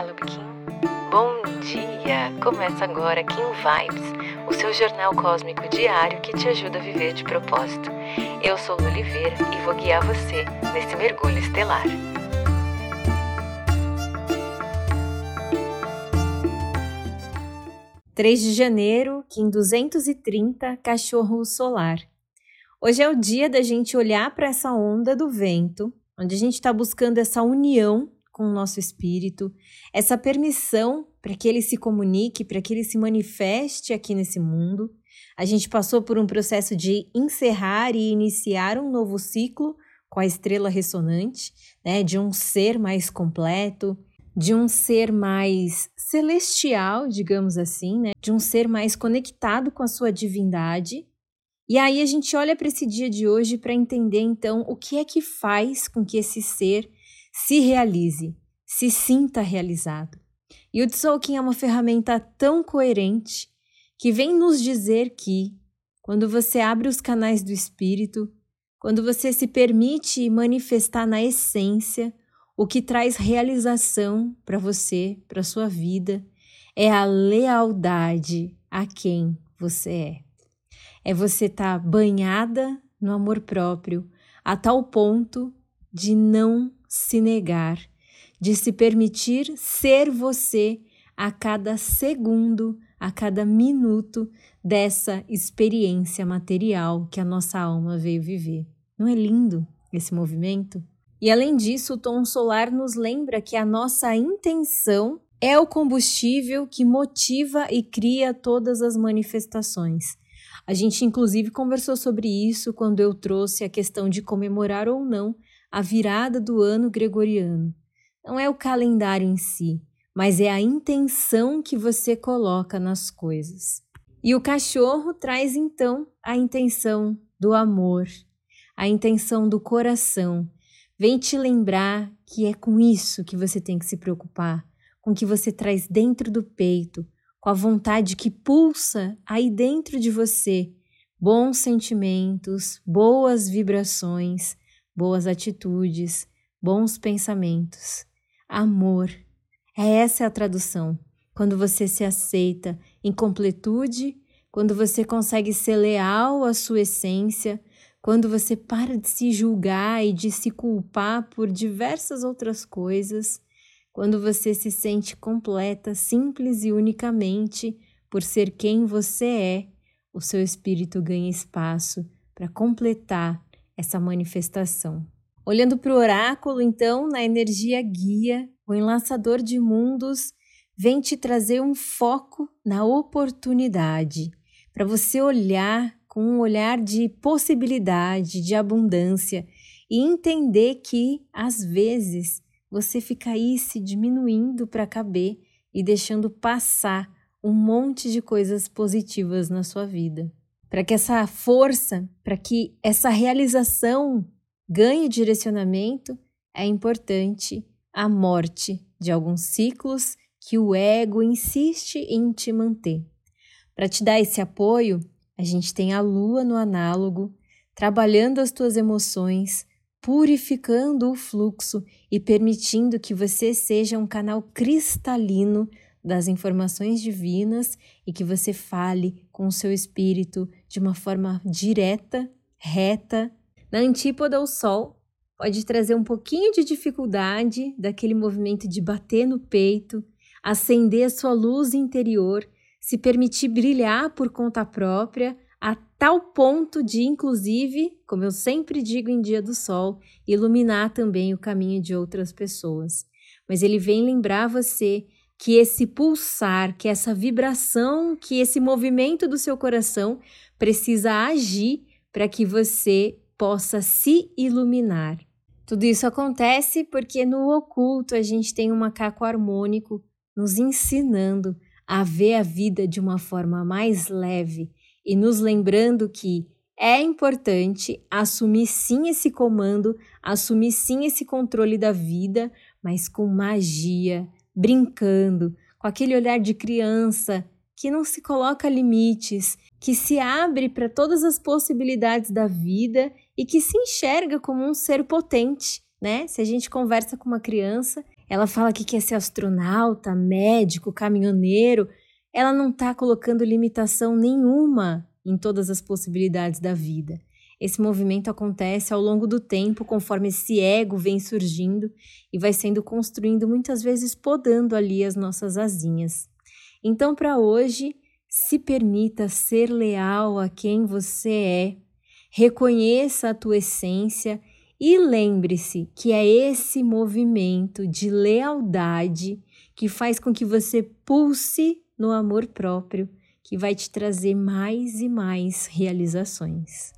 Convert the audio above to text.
Olá, Kim. Bom dia! Começa agora Kim Vibes, o seu jornal cósmico diário que te ajuda a viver de propósito. Eu sou Lu Oliveira e vou guiar você nesse mergulho estelar. Três de janeiro, Kim 230, Cachorro Solar. Hoje é o dia da gente olhar para essa onda do vento, onde a gente está buscando essa união com o nosso espírito, essa permissão para que ele se comunique, para que ele se manifeste aqui nesse mundo. A gente passou por um processo de encerrar e iniciar um novo ciclo com a estrela ressonante, né, de um ser mais completo, de um ser mais celestial, digamos assim, né, de um ser mais conectado com a sua divindade. E aí a gente olha para esse dia de hoje para entender então o que é que faz com que esse ser se realize, se sinta realizado. E o Tzolk'in é uma ferramenta tão coerente que vem nos dizer que, quando você abre os canais do espírito, quando você se permite manifestar na essência o que traz realização para você, para sua vida, é a lealdade a quem você é. É você estar tá banhada no amor próprio a tal ponto de não se negar, de se permitir ser você a cada segundo, a cada minuto dessa experiência material que a nossa alma veio viver. Não é lindo esse movimento? E além disso, o tom solar nos lembra que a nossa intenção é o combustível que motiva e cria todas as manifestações. A gente, inclusive, conversou sobre isso quando eu trouxe a questão de comemorar ou não a virada do ano gregoriano. Não é o calendário em si, mas é a intenção que você coloca nas coisas. E o cachorro traz então a intenção do amor, a intenção do coração. Vem te lembrar que é com isso que você tem que se preocupar, com o que você traz dentro do peito, com a vontade que pulsa aí dentro de você, bons sentimentos, boas vibrações, boas atitudes, bons pensamentos, amor. Essa é a tradução. Quando você se aceita em completude, quando você consegue ser leal à sua essência, quando você para de se julgar e de se culpar por diversas outras coisas, quando você se sente completa, simples e unicamente por ser quem você é, o seu espírito ganha espaço para completar essa manifestação. Olhando para o oráculo, então, na energia guia, o enlaçador de mundos vem te trazer um foco na oportunidade, para você olhar com um olhar de possibilidade, de abundância e entender que, às vezes, você fica aí se diminuindo para caber e deixando passar um monte de coisas positivas na sua vida para que essa força, para que essa realização ganhe direcionamento, é importante a morte de alguns ciclos que o ego insiste em te manter. Para te dar esse apoio, a gente tem a lua no análogo, trabalhando as tuas emoções, purificando o fluxo e permitindo que você seja um canal cristalino das informações divinas e que você fale com o seu espírito de uma forma direta, reta. Na antípoda, o Sol pode trazer um pouquinho de dificuldade daquele movimento de bater no peito, acender a sua luz interior, se permitir brilhar por conta própria, a tal ponto de, inclusive, como eu sempre digo em Dia do Sol, iluminar também o caminho de outras pessoas. Mas ele vem lembrar você que esse pulsar, que essa vibração, que esse movimento do seu coração precisa agir para que você possa se iluminar. Tudo isso acontece porque no oculto a gente tem um macaco harmônico nos ensinando a ver a vida de uma forma mais leve e nos lembrando que é importante assumir sim esse comando, assumir sim esse controle da vida, mas com magia, brincando, com aquele olhar de criança que não se coloca limites, que se abre para todas as possibilidades da vida e que se enxerga como um ser potente, né? Se a gente conversa com uma criança, ela fala que quer ser astronauta, médico, caminhoneiro, ela não está colocando limitação nenhuma em todas as possibilidades da vida. Esse movimento acontece ao longo do tempo, conforme esse ego vem surgindo e vai sendo construindo, muitas vezes podando ali as nossas asinhas. Então, para hoje, se permita ser leal a quem você é, reconheça a tua essência e lembre-se que é esse movimento de lealdade que faz com que você pulse no amor próprio, que vai te trazer mais e mais realizações.